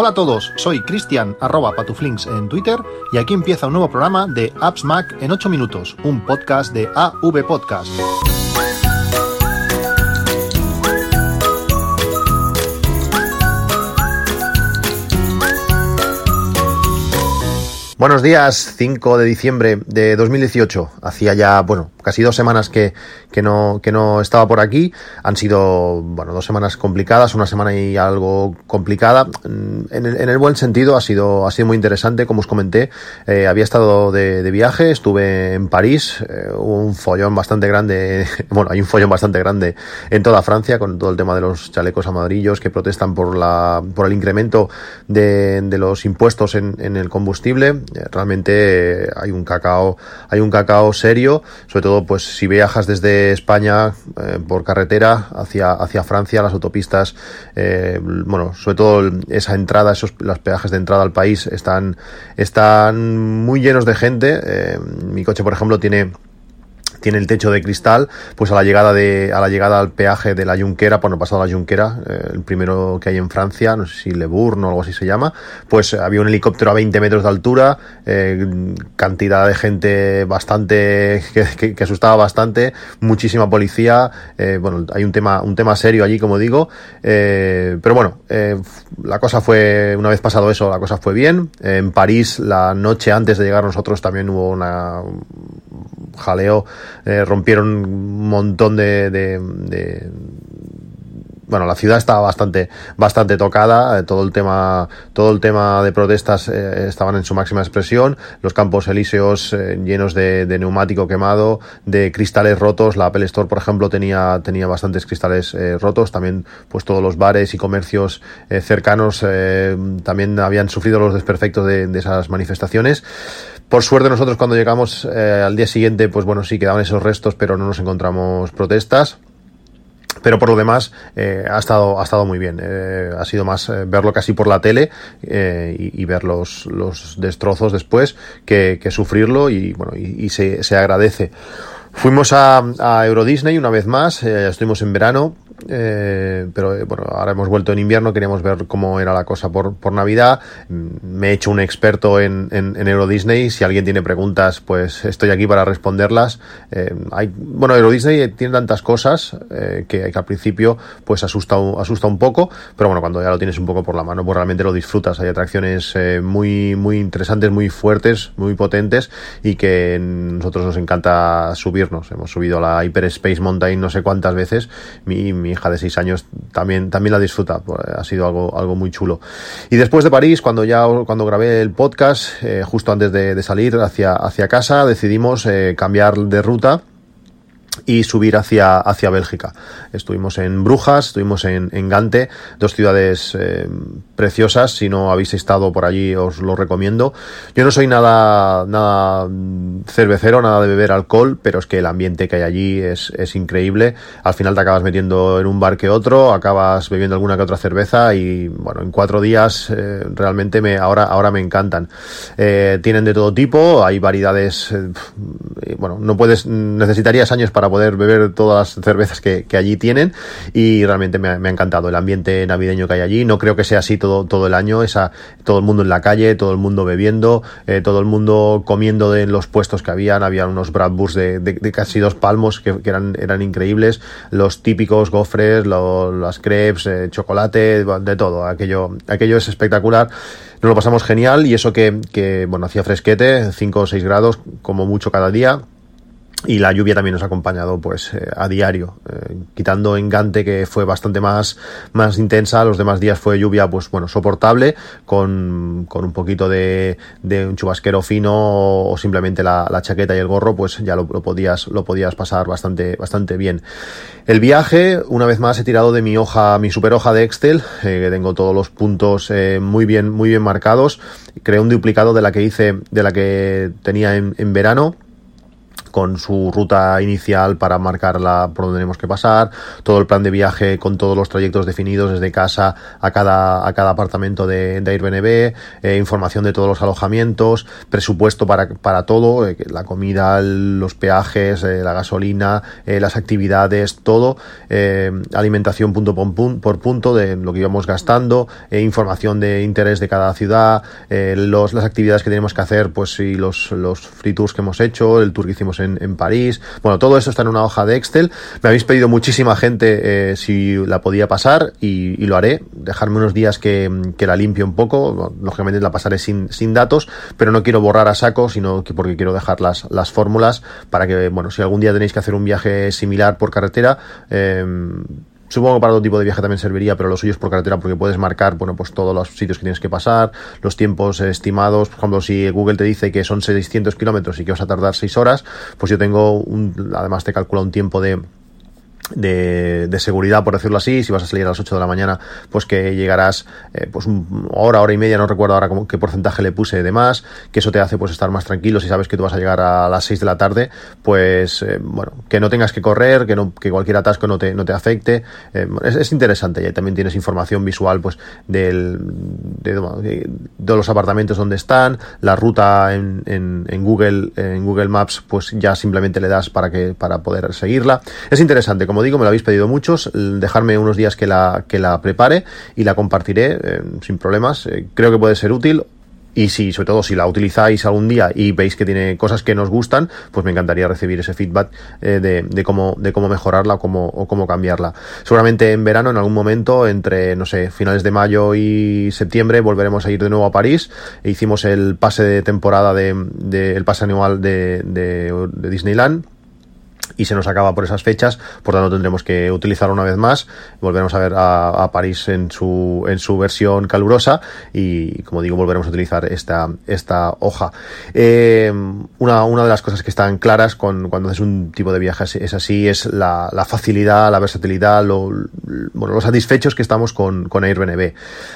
Hola a todos, soy Cristian arroba patuflinks en Twitter y aquí empieza un nuevo programa de Apps Mac en 8 minutos, un podcast de AV Podcast. Buenos días, 5 de diciembre de 2018. Hacía ya, bueno, casi dos semanas que, que, no, que no estaba por aquí. Han sido, bueno, dos semanas complicadas, una semana y algo complicada. Mm, en el, en el buen sentido, ha sido, ha sido muy interesante, como os comenté. Eh, había estado de, viaje, estuve en París, eh, un follón bastante grande, bueno, hay un follón bastante grande en toda Francia con todo el tema de los chalecos amarillos que protestan por la, por el incremento de, de los impuestos en, el combustible eh, realmente hay un cacao, hay un cacao serio, sobre todo pues si viajas desde España eh, por carretera hacia, hacia Francia, las autopistas, eh, bueno, sobre todo esa entrada, esos los peajes de entrada al país están, están muy llenos de gente. Eh, mi coche, por ejemplo, tiene tiene el techo de cristal, pues a la llegada de a la llegada al peaje de la Junquera, por no pasado la Junquera, eh, el primero que hay en Francia, no sé si Le Bourne o algo así se llama, pues había un helicóptero a 20 metros de altura, eh, cantidad de gente bastante que, que, que, asustaba bastante, muchísima policía, eh, bueno, hay un tema un tema serio allí, como digo, eh, pero bueno, eh, la cosa fue una vez pasado eso, la cosa fue bien. en París la noche antes de llegar nosotros también hubo una jaleo, eh, rompieron un montón de, de, de bueno, la ciudad estaba bastante, bastante tocada, eh, todo el tema, todo el tema de protestas eh, estaban en su máxima expresión, los campos elíseos llenos de, de, neumático quemado, de cristales rotos, la Apple Store, por ejemplo, tenía, tenía bastantes cristales rotos, también pues todos los bares y comercios cercanos también habían sufrido los desperfectos de, de esas manifestaciones. Por suerte nosotros cuando llegamos eh, al día siguiente, pues bueno, sí quedaban esos restos, pero no nos encontramos protestas. Pero por lo demás eh, ha estado ha estado muy bien. Eh, ha sido más eh, verlo casi por la tele eh, y, y, ver los, los destrozos después que, que sufrirlo y bueno y, y se, se, agradece. Fuimos a, a Euro Disney una vez más. Eh, estuvimos en verano eh, pero eh, bueno, ahora hemos vuelto en invierno, queríamos ver cómo era la cosa por, por Navidad. Me he hecho un experto en, en, en, Euro Disney. Si alguien tiene preguntas, pues estoy aquí para responderlas. Eh, hay, bueno, Euro Disney tiene tantas cosas eh, que, que, al principio pues asusta, asusta un poco, pero bueno, cuando ya lo tienes un poco por la mano, pues realmente lo disfrutas. Hay atracciones eh, muy, muy interesantes, muy fuertes, muy potentes y que nosotros nos encanta subirnos. Hemos subido a la Hyper Space Mountain no sé cuántas veces. Mi, mi hija de 6 años también, también la disfruta. Pues, ha sido algo, algo muy chulo. Y después de París, cuando ya cuando grabé el podcast, eh, justo antes de, salir hacia, hacia casa, decidimos eh, cambiar de ruta y subir hacia, hacia Bélgica. Estuvimos en Brujas, estuvimos en, Gante, dos ciudades eh, preciosas. Si no habéis estado por allí, os lo recomiendo. Yo no soy nada, nada cervecero, nada de beber alcohol, pero es que el ambiente que hay allí es, es increíble. Al final te acabas metiendo en un bar que otro, acabas bebiendo alguna que otra cerveza y, bueno, en cuatro días eh, realmente me, ahora, ahora me encantan. Eh, tienen de todo tipo, hay variedades, bueno, no puedes, necesitarías años para poder beber todas las cervezas que, que allí tienen y realmente me ha, me ha, encantado el ambiente navideño que hay allí. No creo que sea así todo, todo el año, esa, todo el mundo en la calle, todo el mundo bebiendo, eh, todo el mundo comiendo de, los puestos que habían, había unos Bradburgs de, de, de, casi dos palmos que, que, eran, eran increíbles, los típicos gofres, lo, las crepes, eh, chocolate, de todo, aquello, aquello es espectacular. Nos lo pasamos genial y eso que, que bueno, hacía fresquete, 5 o 6 grados como mucho cada día y la lluvia también nos ha acompañado pues eh, a diario. Eh, quitando Engante que fue bastante más más intensa los demás días fue lluvia pues bueno soportable con, con un poquito de, de, un chubasquero fino o, simplemente la, la, chaqueta y el gorro pues ya lo, lo, podías lo podías pasar bastante bastante bien. El viaje una vez más he tirado de mi hoja mi super hoja de Excel eh, que tengo todos los puntos muy bien muy bien marcados. Creé un duplicado de la que hice de la que tenía en, en verano con su ruta inicial para marcarla por donde tenemos que pasar, todo el plan de viaje con todos los trayectos definidos desde casa a cada, a cada apartamento de, de Airbnb, eh, información de todos los alojamientos, presupuesto para, para todo, eh, la comida, los peajes, eh, la gasolina, las actividades, todo, alimentación punto por punto de lo que íbamos gastando, información de interés de cada ciudad, los, las actividades que tenemos que hacer, pues si los, los free tours que hemos hecho, el tour que hicimos en, en París, bueno, todo eso está en una hoja de Excel. Me habéis pedido muchísima gente si la podía pasar y, lo haré, dejarme unos días que, que la limpie un poco, lógicamente la pasaré sin, sin datos, pero no quiero borrar a saco, sino que porque quiero dejar las, las fórmulas para que, bueno, si algún día tenéis que hacer un viaje similar por carretera, eh, Supongo que para otro tipo de viaje también serviría, pero lo suyo es por carretera porque puedes marcar, bueno, pues todos los sitios que tienes que pasar, los tiempos estimados. Por ejemplo, si Google te dice que son 600 kilómetros y que vas a tardar 6 horas, pues yo tengo un, además te calcula un tiempo de, de, seguridad, por decirlo así, si vas a salir a las 8 de la mañana, pues que llegarás eh, pues hora, hora y media, no recuerdo ahora cómo, qué porcentaje le puse de más, que eso te hace pues estar más tranquilo, si sabes que tú vas a llegar a las 6 de la tarde, pues eh, bueno, que no tengas que correr, que no, que cualquier atasco no te, no te afecte, eh, es, es, interesante, y también tienes información visual pues del, de, de, los apartamentos donde están, la ruta en, en, en, Google, en Google Maps, pues ya simplemente le das para que, para poder seguirla, es interesante, como como digo, me lo habéis pedido muchos, dejarme unos días que la, que la prepare y la compartiré eh, sin problemas. Eh, creo que puede ser útil. Y si, sobre todo, si la utilizáis algún día y veis que tiene cosas que nos gustan, pues me encantaría recibir ese feedback eh, de, de, cómo, de cómo mejorarla o cómo, o cómo cambiarla. Seguramente en verano, en algún momento, entre, no sé, finales de mayo y septiembre, volveremos a ir de nuevo a París. E hicimos el pase de temporada de, de el pase anual de, Disneyland y se nos acaba por esas fechas, por tanto tendremos que utilizarlo una vez más, volveremos a ver a, a, París en su, en su versión calurosa y como digo volveremos a utilizar esta, esta hoja. Eh, una, una de las cosas que están claras con, cuando haces un tipo de viaje es así, es la, facilidad, la versatilidad, lo, bueno, los satisfechos que estamos con, con Airbnb.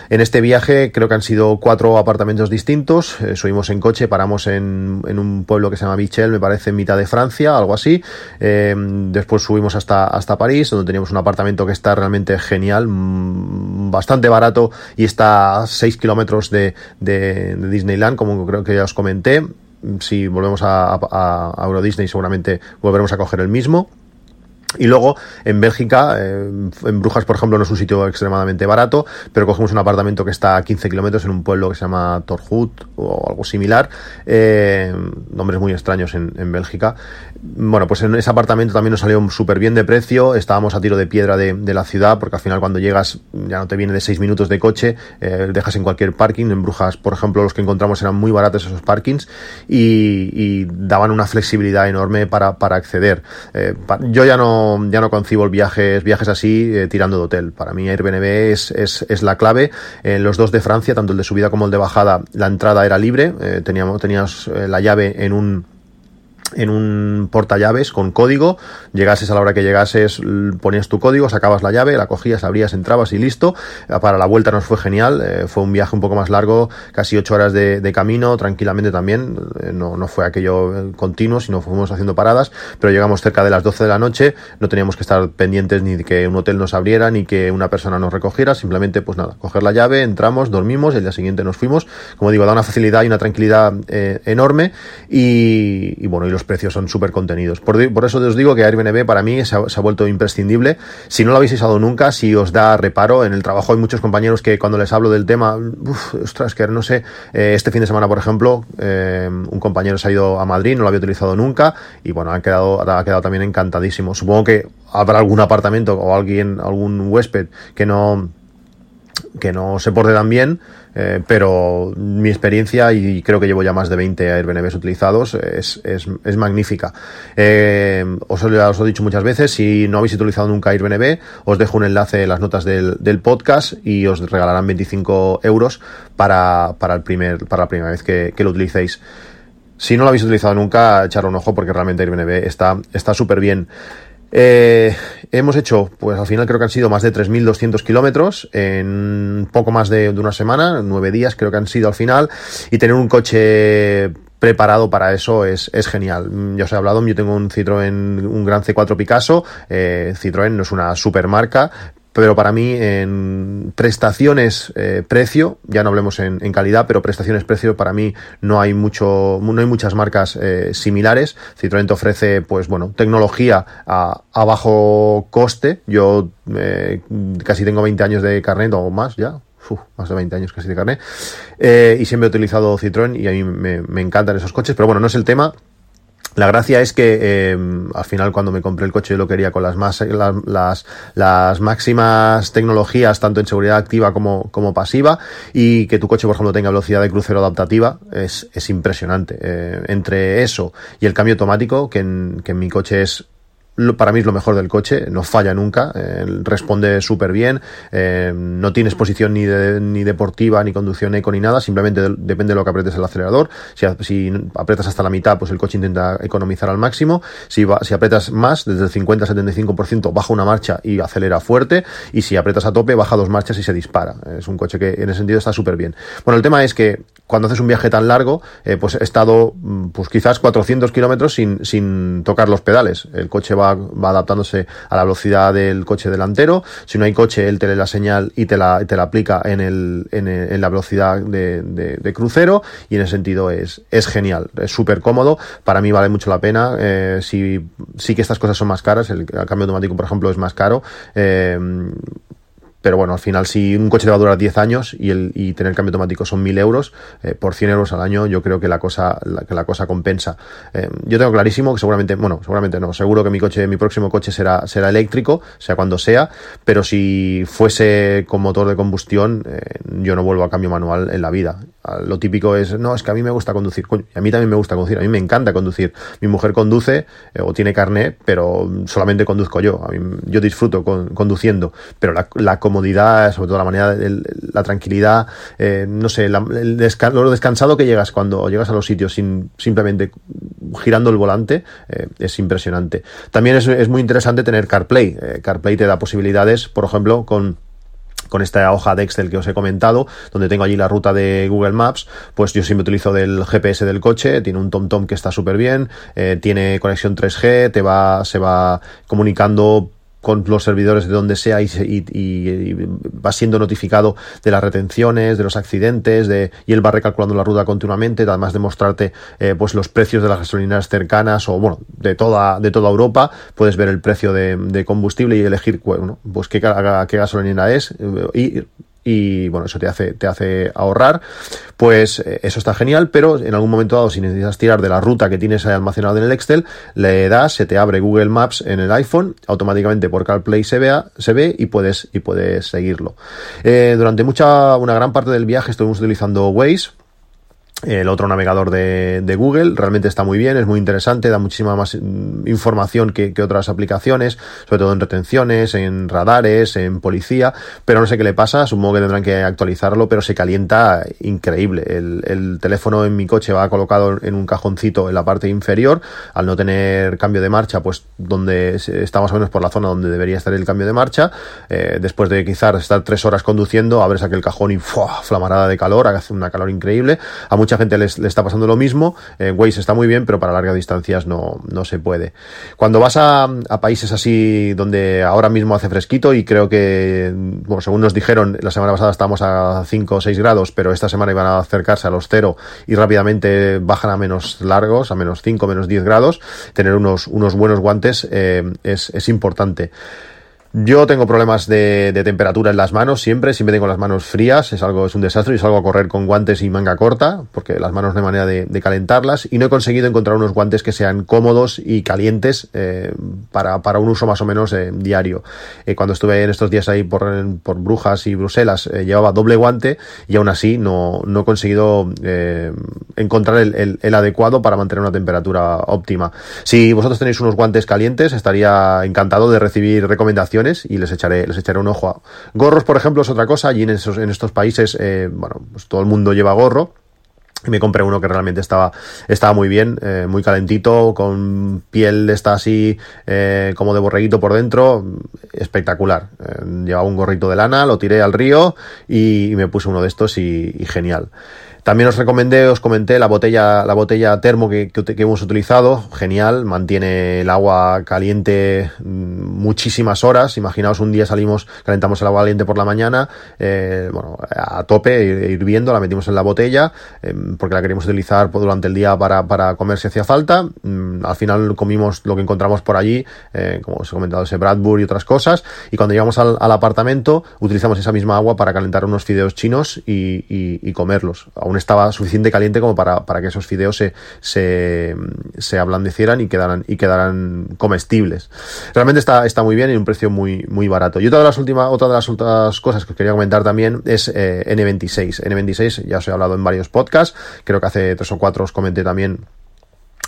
En este viaje creo que han sido cuatro apartamentos distintos, eh, subimos en coche, paramos en, en un pueblo que se llama Bichel, me parece en mitad de Francia, algo así. Eh, después subimos hasta, hasta París, donde teníamos un apartamento que está realmente genial, mm, bastante barato y está a 6 kilómetros de, de, Disneyland, como creo que ya os comenté. Si volvemos a, a, Euro Disney, seguramente volveremos a coger el mismo. Y luego en Bélgica, eh, en Brujas, por ejemplo, no es un sitio extremadamente barato, pero cogemos un apartamento que está a 15 kilómetros en un pueblo que se llama Torhut o algo similar, eh, nombres muy extraños en, Bélgica. Bueno, pues en ese apartamento también nos salió súper bien de precio, estábamos a tiro de piedra de, de, la ciudad, porque al final cuando llegas ya no te viene de 6 minutos de coche, eh, dejas en cualquier parking. En Brujas, por ejemplo, los que encontramos eran muy baratos esos parkings y, y daban una flexibilidad enorme para, para acceder. Eh, yo ya no ya no concibo el viajes, viajes así eh, tirando de hotel. Para mí Airbnb es, es, es la clave. En los dos de Francia, tanto el de subida como el de bajada, la entrada era libre. Teníamos, tenías la llave en un en un portallaves con código, llegases a la hora que llegases, ponías tu código, sacabas la llave, la cogías, abrías, entrabas y listo. Para la vuelta nos fue genial, eh, fue un viaje un poco más largo, casi ocho horas de, camino, tranquilamente también, eh, no, no fue aquello eh, continuo, sino fuimos haciendo paradas, pero llegamos cerca de las 12 de la noche, no teníamos que estar pendientes ni de que un hotel nos abriera, ni que una persona nos recogiera, simplemente pues nada, coger la llave, entramos, dormimos, el día siguiente nos fuimos, como digo, da una facilidad y una tranquilidad enorme. Y, y bueno, y los precios son súper contenidos. Por, por, eso os digo que Airbnb para mí se ha, se ha, vuelto imprescindible. Si no lo habéis usado nunca, si os da reparo, en el trabajo hay muchos compañeros que cuando les hablo del tema, uf, ostras, que no sé, eh, este fin de semana, por ejemplo, eh, un compañero se ha ido a Madrid, no lo había utilizado nunca y bueno, han quedado, ha quedado también encantadísimo. Supongo que habrá algún apartamento o alguien, algún huésped que no que no se porte tan bien, eh, pero mi experiencia, y creo que llevo ya más de 20 Airbnbs utilizados, es, es, es magnífica. Eh, os, os, lo he dicho muchas veces, si no habéis utilizado nunca Airbnb, os dejo un enlace en las notas del, del podcast y os regalarán 25 euros para, para, el primer, para la primera vez que, que lo utilicéis. Si no lo habéis utilizado nunca, echar un ojo porque realmente Airbnb está súper bien. Eh, hemos hecho, pues al final creo que han sido más de 3.200 kilómetros en poco más de, una semana, nueve días creo que han sido al final, y tener un coche preparado para eso es, genial. Mm, ya os he hablado, yo tengo un Citroën, un Gran C4 Picasso, eh, Citroën no es una super marca, pero para mí en prestaciones eh, precio ya no hablemos en, calidad pero prestaciones precio para mí no hay mucho no hay muchas marcas eh, similares. Citroën te ofrece pues bueno tecnología a, bajo coste. Yo eh, casi tengo 20 años de carnet o más ya. Más de 20 años casi de carnet. Y siempre he utilizado Citroën y a mí me encantan esos coches. Pero bueno no es el tema la gracia es que eh, al final cuando me compré el coche yo lo quería con las más las, las, máximas tecnologías tanto en seguridad activa como, como pasiva y que tu coche por ejemplo tenga velocidad de crucero adaptativa es, es impresionante. Eh, entre eso y el cambio automático que en, que en mi coche es para mí es lo mejor del coche, no falla nunca, eh, responde súper bien, eh, no tiene exposición ni, ni deportiva, ni conducción eco, ni nada, simplemente depende de lo que apretes el acelerador. Si, si apretas hasta la mitad, pues el coche intenta economizar al máximo. Si, va, si apretas más, desde el 50-75%, baja una marcha y acelera fuerte. Y si apretas a tope, baja dos marchas y se dispara. Es un coche que en ese sentido está súper bien. Bueno, el tema es que cuando haces un viaje tan largo, eh, pues he estado mm, pues quizás 400 kilómetros sin, sin tocar los pedales. El coche va, va, adaptándose a la velocidad del coche delantero. Si no hay coche, él te lee la señal y te la, aplica en, el, en, en la velocidad de, crucero y en ese sentido es, genial, es súper cómodo. Para mí vale mucho la pena. Eh, sí que estas cosas son más caras, el, el cambio automático, por ejemplo, es más caro. Eh, pero bueno, al final, si un coche te va a durar 10 años y, el, y tener cambio automático son 1000 euros, eh, por 100 euros al año, yo creo que la cosa, la, que la cosa compensa. Eh, yo tengo clarísimo que seguramente, bueno, seguramente no, seguro que mi coche, mi próximo coche será, será eléctrico, sea cuando sea, pero si fuese con motor de combustión, eh, yo no vuelvo a cambio manual en la vida. Lo típico es, no, es que a mí me gusta conducir. a mí también me gusta conducir, a mí me encanta conducir. Mi mujer conduce eh, o tiene carnet, pero solamente conduzco yo. A mí, yo disfruto con, conduciendo, pero la, la comodidad, sobre todo la manera, la tranquilidad, eh, no sé, la, el descan lo descansado que llegas cuando llegas a los sitios sin simplemente girando el volante eh, es impresionante. También es, es, muy interesante tener CarPlay. CarPlay te da posibilidades, por ejemplo, con con esta hoja de Excel que os he comentado, donde tengo allí la ruta de Google Maps, pues yo siempre utilizo del GPS del coche, tiene un TomTom -tom que está súper bien, eh, tiene conexión 3G, te va, se va comunicando con los servidores de donde sea y, y, y, va siendo notificado de las retenciones, de los accidentes, de, y él va recalculando la ruta continuamente, además de mostrarte eh, pues los precios de las gasolineras cercanas o bueno, de toda, de toda Europa, puedes ver el precio de, de combustible y elegir bueno, pues qué, qué gasolinera es eh, y y bueno, eso te hace, te hace ahorrar, pues eh, eso está genial, pero en algún momento dado, si necesitas tirar de la ruta que tienes almacenada en el Excel, le das, se te abre Google Maps en el iPhone, automáticamente por CarPlay se, vea, se ve y puedes, y puedes seguirlo. Eh, durante mucha, una gran parte del viaje estuvimos utilizando Waze, el otro navegador de, Google realmente está muy bien, es muy interesante, da muchísima más mm, información que, que, otras aplicaciones, sobre todo en retenciones, en radares, en policía, pero no sé qué le pasa, supongo que tendrán que actualizarlo, pero se calienta increíble. El, el teléfono en mi coche va colocado en un cajoncito en la parte inferior, al no tener cambio de marcha, pues donde está más o menos por la zona donde debería estar el cambio de marcha, eh, después de quizás estar tres horas conduciendo, abres aquel cajón y ¡fua! flamarada de calor, hace una calor increíble, a gente les, le está pasando lo mismo. Waze está muy bien, pero para largas distancias no, no se puede. Cuando vas a, a, países así donde ahora mismo hace fresquito y creo que, bueno, según nos dijeron, la semana pasada estábamos a 5 o 6 grados, pero esta semana iban a acercarse a los 0 y rápidamente bajan a menos largos, a menos 5, menos 10 grados, tener unos, unos buenos guantes eh, es, es importante. Yo tengo problemas de, temperatura en las manos siempre, siempre tengo las manos frías, es algo, es un desastre y salgo a correr con guantes y manga corta, porque las manos no hay manera de, calentarlas, y no he conseguido encontrar unos guantes que sean cómodos y calientes eh, para, para, un uso más o menos eh, diario. Eh, cuando estuve en estos días ahí por, por Brujas y Bruselas, llevaba doble guante y aún así no, no he conseguido encontrar el, el, el, adecuado para mantener una temperatura óptima. Si vosotros tenéis unos guantes calientes, estaría encantado de recibir recomendaciones y les echaré, les echaré un ojo. Gorros, por ejemplo, es otra cosa. Allí en, esos, en estos países, eh, bueno, pues todo el mundo lleva gorro. Y me compré uno que realmente estaba, estaba muy bien, eh, muy calentito, con piel esta así, eh, como de borreguito por dentro, espectacular. Llevaba un gorrito de lana, lo tiré al río y, me puse uno de estos y genial. También os recomendé, os comenté la botella, la botella termo que, que, hemos utilizado, genial, mantiene el agua caliente mm, muchísimas horas. Imaginaos un día salimos, calentamos el agua caliente por la mañana, eh, bueno, a tope, hirviendo, la metimos en la botella, em, porque la queríamos utilizar durante el día para, para comer si hacía falta. Mm, al final comimos lo que encontramos por allí, eh, como os he comentado, ese Bradbury y otras cosas. Y cuando llegamos al, apartamento, utilizamos esa misma agua para calentar unos fideos chinos y, y comerlos. Estaba suficiente caliente como para, para que esos fideos se, se, se ablandecieran y quedaran, y quedaran comestibles. Realmente está, está muy bien y un precio muy, muy barato. Y otra de las últimas, otra de las otras cosas que quería comentar también es eh, N26. N26 ya os he hablado en varios podcasts, creo que hace tres o cuatro os comenté también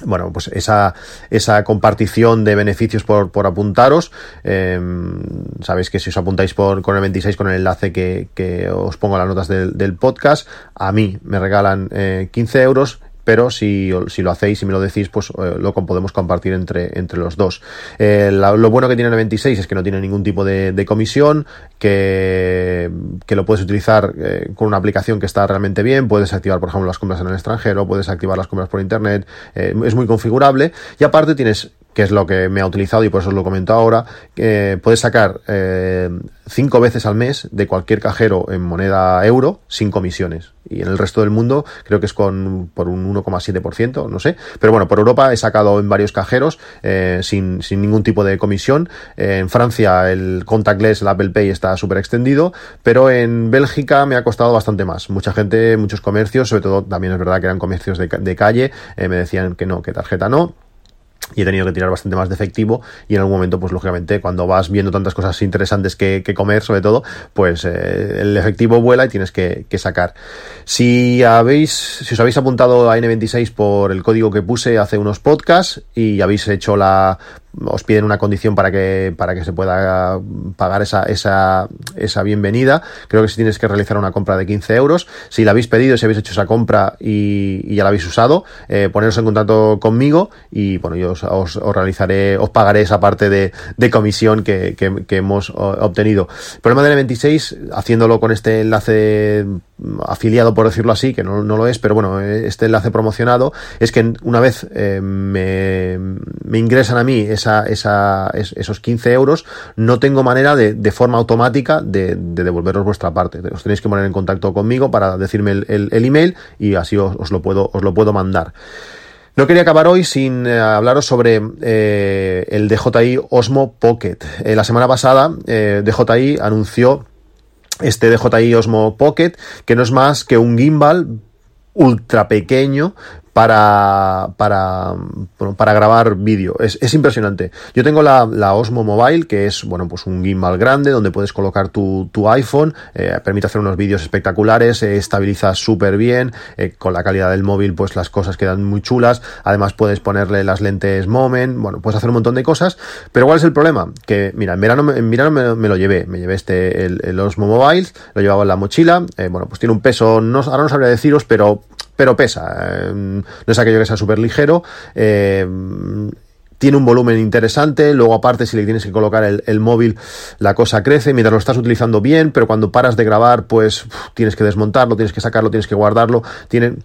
bueno, pues esa, esa compartición de beneficios por, por apuntaros. Em, sabéis que si os apuntáis por, con el 26 con el enlace que, que os pongo en las notas del, del podcast, a mí me regalan eh, 15 euros pero si, si, lo hacéis y me lo decís, pues eh, lo podemos compartir entre, entre los dos. Eh, lo bueno que tiene el 26 es que no tiene ningún tipo de, de comisión, que, que, lo puedes utilizar eh, con una aplicación que está realmente bien, puedes activar, por ejemplo, las compras en el extranjero, puedes activar las compras por internet, es muy configurable y aparte tienes que es lo que me ha utilizado y por eso os lo comento ahora, eh, puedes sacar eh, cinco veces al mes de cualquier cajero en moneda euro sin comisiones. Y en el resto del mundo creo que es con por un 1,7%, no sé. Pero bueno, por Europa he sacado en varios cajeros eh, sin, sin ningún tipo de comisión. en Francia el contactless, el Apple Pay está súper extendido, pero en Bélgica me ha costado bastante más. Mucha gente, muchos comercios, sobre todo también es verdad que eran comercios de, de calle, me decían que no, que tarjeta no y he tenido que tirar bastante más de efectivo y en algún momento pues lógicamente cuando vas viendo tantas cosas interesantes que, comer sobre todo pues eh, el efectivo vuela y tienes que, sacar. Si habéis si os habéis apuntado a N26 por el código que puse hace unos podcasts y habéis hecho la os piden una condición para que, para que se pueda pagar esa, esa, esa bienvenida. Creo que si tienes que realizar una compra de 15 euros, si la habéis pedido, si habéis hecho esa compra y, ya la habéis usado, eh, poneros en contacto conmigo y bueno, yo os, realizaré, os pagaré esa parte de, de comisión que, que, hemos obtenido. El problema del 26, haciéndolo con este enlace afiliado, por decirlo así, que no, no, lo es, pero bueno, este enlace promocionado, es que una vez eh, me, me, ingresan a mí esa, esos 15 euros, no tengo manera de, forma automática de, de, devolveros vuestra parte. Os tenéis que poner en contacto conmigo para decirme el, email y así os, lo puedo, os lo puedo mandar. No quería acabar hoy sin eh, hablaros sobre eh, el DJI Osmo Pocket. Eh, la semana pasada DJI anunció este DJI Osmo Pocket, que no es más que un gimbal ultra pequeño para, para, para grabar vídeo. Es, es, impresionante. Yo tengo la, la, Osmo Mobile, que es, bueno, pues un gimbal grande donde puedes colocar tu, tu iPhone, eh, permite hacer unos vídeos espectaculares, eh, estabiliza súper bien, eh, con la calidad del móvil, pues las cosas quedan muy chulas. Además puedes ponerle las lentes Moment, bueno, puedes hacer un montón de cosas. Pero ¿cuál es el problema? Que, mira, en verano, en verano me, lo llevé, me llevé este, el, el, Osmo Mobile, lo llevaba en la mochila, bueno, pues tiene un peso, no, ahora no sabría deciros, pero pero pesa. no es aquello que sea súper ligero. Eh, tiene un volumen interesante, luego aparte si le tienes que colocar el, el, móvil la cosa crece mientras lo estás utilizando bien, pero cuando paras de grabar pues tienes que desmontarlo, tienes que sacarlo, tienes que guardarlo, tiene...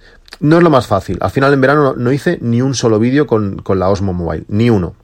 no es lo más fácil. Al final en verano no, no hice ni un solo vídeo con, con la Osmo Mobile, ni uno.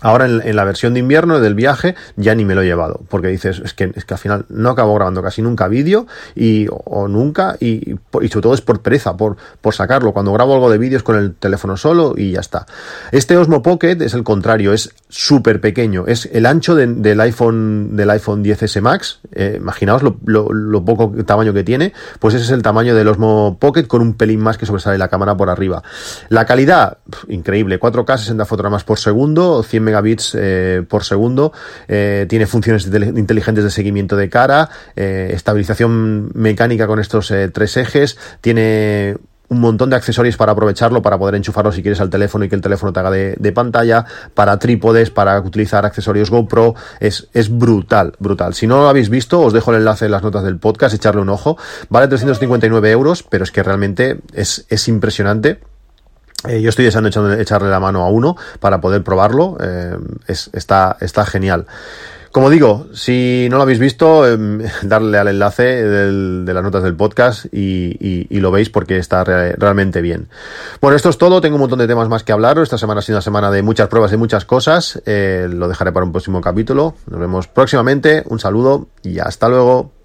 Ahora en, la versión de invierno del viaje ya ni me lo he llevado, porque dices, es que, es que al final no acabo grabando casi nunca vídeo y, o, nunca, y, y, sobre todo es por pereza, por, por sacarlo. Cuando grabo algo de vídeos con el teléfono solo y ya está. Este Osmo Pocket es el contrario, es súper pequeño, es el ancho de, del iPhone del iPhone 10S Max, eh, imaginaos lo, lo, lo, poco tamaño que tiene, pues ese es el tamaño del Osmo Pocket con un pelín más que sobresale la cámara por arriba. La calidad, increíble, 4K 60 fotogramas por segundo, 100 megabits eh, por segundo, eh, tiene funciones inteligentes de seguimiento de cara, estabilización mecánica con estos tres ejes, tiene un montón de accesorios para aprovecharlo, para poder enchufarlo si quieres al teléfono y que el teléfono te haga de, pantalla, para trípodes, para utilizar accesorios GoPro, es, es brutal, brutal. Si no lo habéis visto, os dejo el enlace en las notas del podcast, echarle un ojo. Vale 359 euros, pero es que realmente es, es impresionante eh, yo estoy deseando echarle la mano a uno para poder probarlo. Eh, es, está, está genial. Como digo, si no lo habéis visto, em, darle al enlace de las notas del podcast y, lo veis porque está realmente bien. Bueno, esto es todo. Tengo un montón de temas más que hablar. Esta semana ha sido una semana de muchas pruebas y muchas cosas. Eh, lo dejaré para un próximo capítulo. Nos vemos próximamente. Un saludo y hasta luego.